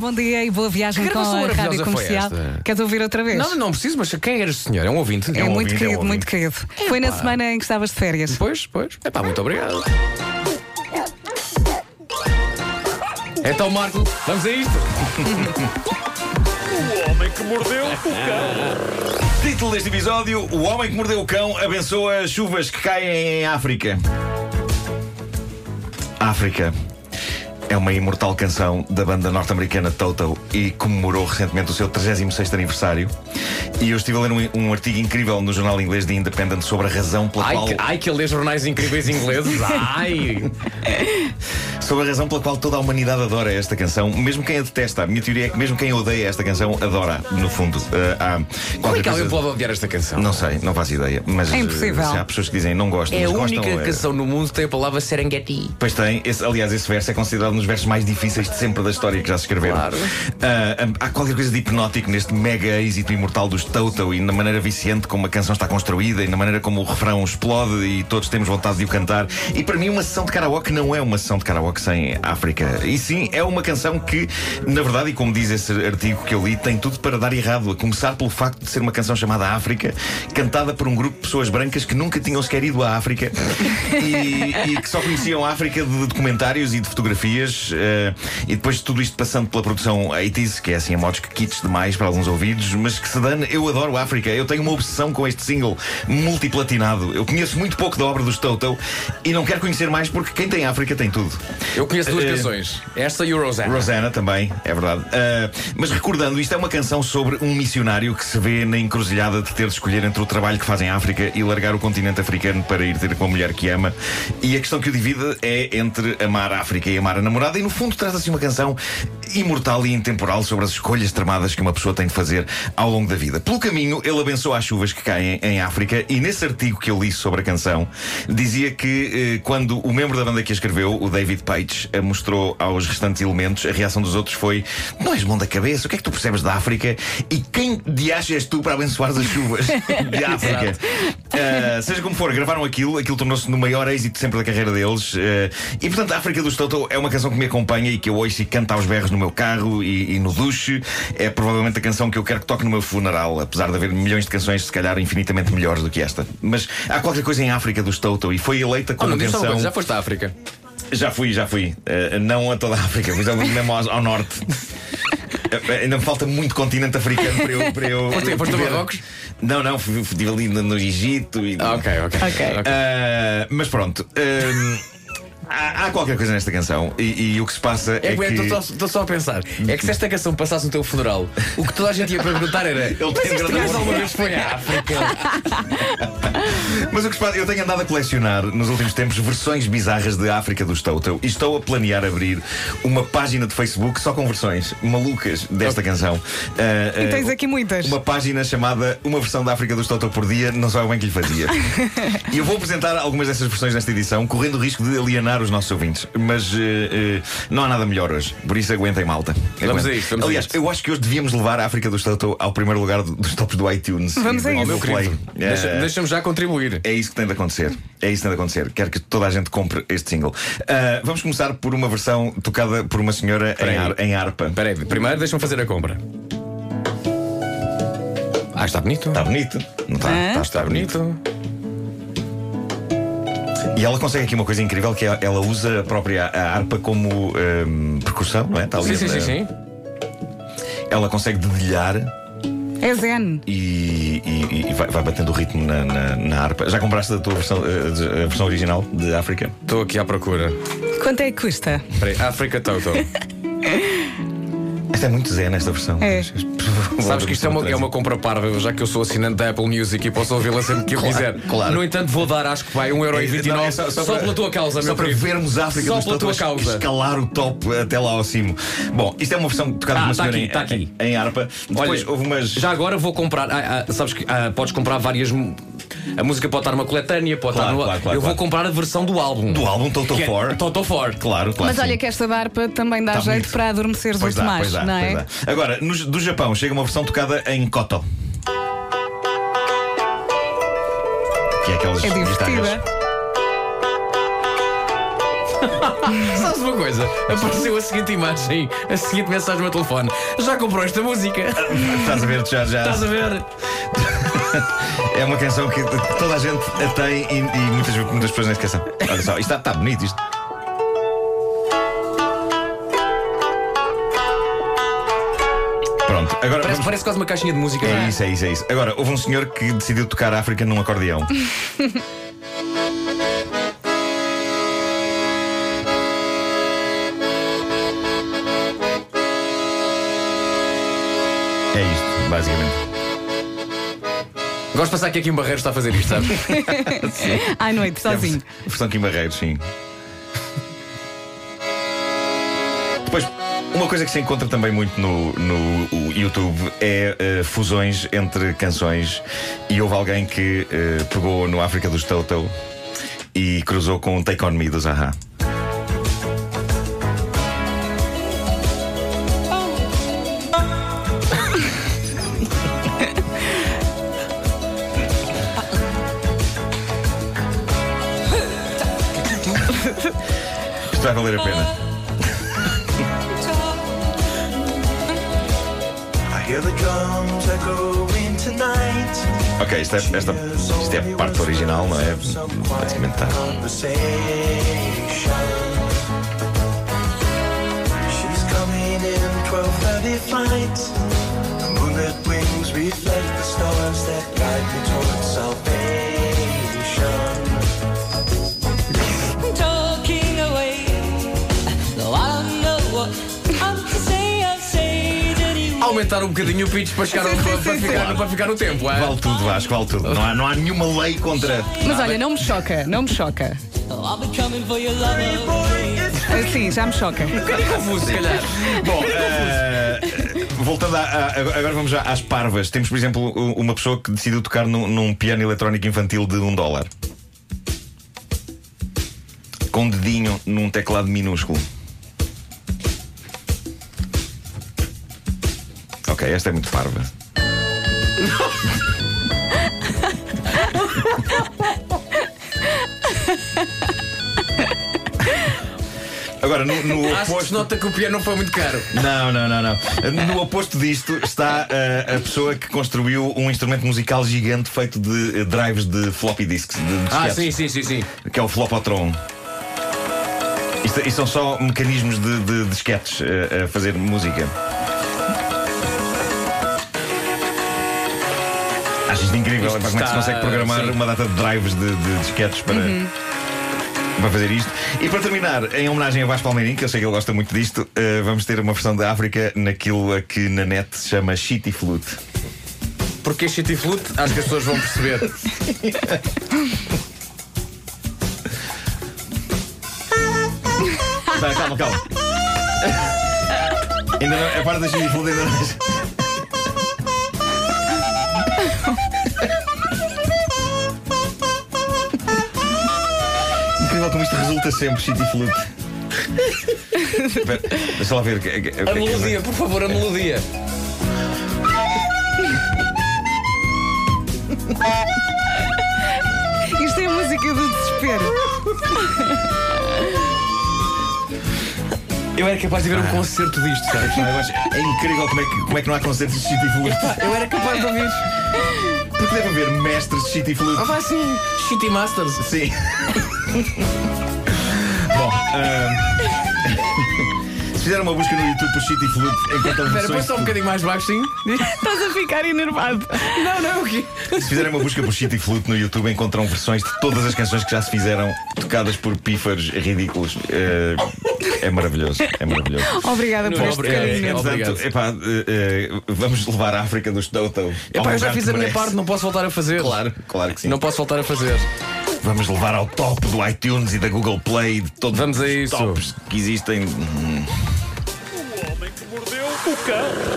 bom dia e boa viagem Que com a rádio comercial. Queres ouvir outra vez? Não, não preciso, mas quem era este senhor? É um ouvinte? É, um muito ouvinte, é um querido, muito querido. Foi na semana em que estavas de férias. Pois, pois. É pá, muito obrigado. Então, Marco, vamos a isto? O homem que mordeu o cão. Título deste episódio: O homem que mordeu o cão abençoa chuvas que caem em África. África. É uma imortal canção da banda norte-americana Toto e comemorou recentemente o seu 36 aniversário. E eu estive a ler um, um artigo incrível no jornal inglês The Independent sobre a razão pela Ai, qual. que, ai, que ele lê jornais incríveis ingleses. Ai! Sobre a razão pela qual toda a humanidade adora esta canção, mesmo quem a detesta. A minha teoria é que mesmo quem odeia esta canção adora, no fundo. Uh, há Como é que alguém pode odiar esta canção? Não sei, não faço ideia. Mas É uh, impossível. se há pessoas que dizem não gostam, É a única gostam. uh, canção no mundo que tem a palavra Serengeti. Pois tem, esse, aliás, esse verso é considerado um dos versos mais difíceis de sempre da história que já se escreveram. Claro. Ah, há qualquer coisa de hipnótico neste mega êxito imortal dos Toto e na maneira viciante como a canção está construída e na maneira como o refrão explode e todos temos vontade de o cantar. E para mim, uma sessão de karaoke não é uma sessão de karaoke sem África. E sim, é uma canção que, na verdade, e como diz esse artigo que eu li, tem tudo para dar errado. A começar pelo facto de ser uma canção chamada África, cantada por um grupo de pessoas brancas que nunca tinham sequer ido à África e, e que só conheciam a África de documentários e de fotografias. eh, e depois de tudo isto passando pela produção 80s, que é assim a modos que kits demais para alguns ouvidos, mas que se dane, eu adoro a África. Eu tenho uma obsessão com este single multiplatinado. Eu conheço muito pouco da obra dos Toto e não quero conhecer mais porque quem tem África tem tudo. Eu conheço duas Eh, canções. Esta e o Rosanna. Rosanna também, é verdade. Ah, mas recordando, isto é uma canção sobre um missionário que se vê na encruzilhada de ter de escolher entre o trabalho que faz em África e largar o continente africano para ir ter com a mulher que ama. E a questão que o divide é entre amar a África e amar a namorada. E no fundo trata-se de uma canção imortal e intemporal sobre as escolhas tramadas que uma pessoa tem de fazer ao longo da vida. Pelo caminho, ele abençoa as chuvas que caem em África e nesse artigo que eu li sobre a canção dizia que eh, quando o membro da banda que a escreveu, o David Page, a mostrou aos restantes elementos, a reação dos outros foi: Não és bom da cabeça, o que é que tu percebes da África? E quem de acha és tu para abençoar as chuvas de África? Ah, seja como for, gravaram aquilo, aquilo tornou-se no maior êxito sempre da carreira deles. ah, e portanto, a África dos Toto é uma canção que me acompanha e que eu ouço e canto aos berros no meu carro e, e no duche. É provavelmente a canção que eu quero que toque no meu funeral, apesar de haver milhões de canções, se calhar infinitamente melhores do que esta. Mas há qualquer coisa em África dos Toto e foi eleita Oh, como uma canção. coisa, já foste à África. Já fui, já fui. Eh, não a toda a África, mas mesmo ao, ao norte. Eh, Ainda me falta muito continente africano para eu. Para eu Foste- foste. Marrocos? Não, não, fui, estive ali no, no Egito e. Ah, ok, ok. Ok. Ah, mas pronto. hum, há, há qualquer coisa nesta canção e, e o que se passa é, É que estou só, estou só a pensar. É que se esta canção passasse no teu funeral, o que toda a gente ia perguntar era: Ele tem este grande gajo amor alguma vez foi à África? Mas o que se passa, eu tenho andado a colecionar nos últimos tempos versões bizarras de África dos Toto e estou a planear abrir uma página de Facebook só com versões malucas desta canção. Ah, E ah, tens aqui muitas. Uma página chamada Uma versão da África dos Toto por dia, não sabe bem que lhe fazia. e eu vou apresentar algumas dessas versões nesta edição, correndo o risco de alienar os nossos ouvintes. Mas eh, eh, não há nada melhor hoje. Por isso aguentem, malta. Vamos Aguentem. a isto, vamos a Aliás, isto. eu acho que hoje devíamos levar a África dos Toto ao primeiro lugar do- dos tops do iTunes. Vamos e a do isso. Google Meu querido, Play. deixa- Eh, deixa-me já contribuir. é isso que tem de acontecer. É isso que tem de acontecer. Quero que toda a gente compre este single. Ah, vamos começar por uma versão tocada por uma senhora em, ar- em harpa. Espera aí, primeiro deixa-me fazer a compra. Ah, está bonito. Está bonito? Não está? Está, Está bonito. E ela consegue aqui uma coisa incrível que é, ela usa a própria a harpa como ahm, percussão, não é? Ali Sim, sim, sim, sim. Ela consegue dedilhar É Zen. e, e- e vai, vai batendo o ritmo na, na- na harpa. Já compraste a tua versão, eh, a versão original de África? Estou aqui à procura. Quanto é que custa? Espera aí, África Toto. Esta é muito zen, esta versão. É. Sabes que isto é uma, é uma compra parva, já que eu sou assinante da Apple Music e posso ouvi-la sempre que eu Claro, quiser. claro. No entanto, vou dar, acho que vai 1,29€ Não, é só, para- pela tua causa, Só para querido. vermos a África Só dos pela tua causa. escalar o top até lá ao cimo. Bom, isto é uma versão tocada Ah, uma tá senhora aqui, em, tá aqui. em harpa. Depois Olha, houve umas. Já agora vou comprar. ah, ah, sabes que ah, podes comprar várias. A música pode estar numa coletânea, pode Claro, estar no. claro, claro, eu vou comprar a versão do álbum. Do álbum Toto Que é- 4. Toto 4. Claro, claro. Mas sim. olha que esta darpa também dá Tá jeito bonito. para adormeceres Pois os demais, não é? dá. Agora, no- do Japão chega uma versão tocada em koto. Que é aquelas É divertida. Sabes uma coisa? Apareceu a seguinte imagem, a seguinte mensagem no meu telefone. Já comprou esta música? Estás a ver, já, já. Estás a ver? É uma canção que toda a gente a tem e, e muitas, muitas pessoas nem esquecem. Olha só, isto está, está bonito isto. Pronto, agora. Parece, vamos- parece quase uma caixinha de música. É é? isso, é isso, é isso. Agora, houve um senhor que decidiu tocar África num acordeão. É isto, basicamente. Gosto de pensar que aqui um barreiro está a fazer isto, sabes? À noite, sozinho. É versão Kim Barreiros, sim. Depois, uma coisa que se encontra também muito no, no YouTube é eh, fusões entre canções. E houve alguém que eh, pegou no África dos Toto e cruzou com o Take On Me dos Zaha. Vai valer a pena. Ok, isto é, esta, isto é a parte original, não é? Basicamente está. Conversation. She's coming in 12:30 flight. The moonlit wings reflect the stars that guide me towards salvation. Aumentar um bocadinho o pitch para, chegar ao- Sim, sim, para, sim, ficar, sim. para ficar no tempo. é? Vale tudo, Vasco, vale tudo. Não há, não há nenhuma lei contra. Mas olha, não me choca, não me choca. Assim, já me choca. Confuso, se calhar. Bom, eh, voltando a, a- agora vamos já às parvas. Temos, por exemplo, uma pessoa que decidiu tocar num, num piano eletrónico infantil de um dólar. Com um dedinho num teclado minúsculo. Ok, esta é muito parva. Agora, no, no Acho que se oposto. nota que o piano não foi muito caro. Não, não, não, não. No oposto disto está uh, a pessoa que construiu um instrumento musical gigante feito de uh, drives de floppy disks, de Ah, disquetes, sim, sim, sim, sim. que é o Flopotron. Isto, isto são só mecanismos de, de disquetes uh, a fazer música. Acho isto incrível. Isto Epá, como é que se está- consegue programar sim. uma data de drives de, de disquetes para. Para fazer isto. E para terminar, em homenagem a Vasco Palmeirim, que eu sei que ele gosta muito disto, uh, vamos ter uma versão da África naquilo a que na net se chama Shitty Flute. Porque shitty flute, acho que as pessoas vão perceber. Tá, calma, calma. Ainda não, a parte da Shitty Flute ainda não. Resulta sempre Shitty Flute. Espera, Deixa lá ver. é A que- melodia, por favor, a melodia. Isto é a música do desespero. Eu era capaz de ver um concerto disto, sabes? Ah, eu acho- É incrível como é que, como é que não há concertos de Shitty Flute. Eu era capaz de ouvir. Porque deve haver mestres de Shitty Flute. Ah, vai sim. Shitty Masters. Sim. Ahm, se fizer uma busca no YouTube por Shitty Flute, encontram Espera, põe versões. só um bocadinho mais baixo, sim. Estás a ficar enervado. Não, não, o quê? Se fizerem uma busca por Shitty Flute no YouTube, encontram versões de todas as canções que já se fizeram, tocadas por pífaros ridículos. Eh, é maravilhoso, é maravilhoso. Obrigada por Não, este obrigado. carinho. É, Entretanto, epá, eh, eh, vamos levar a África dos Toto. ao Epá, eu já fiz a minha parte, não posso voltar a fazer. Claro, claro que sim. Não posso voltar a fazer. Vamos levar ao top do iTunes e da Google Play de todos Vamos a os isso. tops que existem. O homem que mordeu o cão.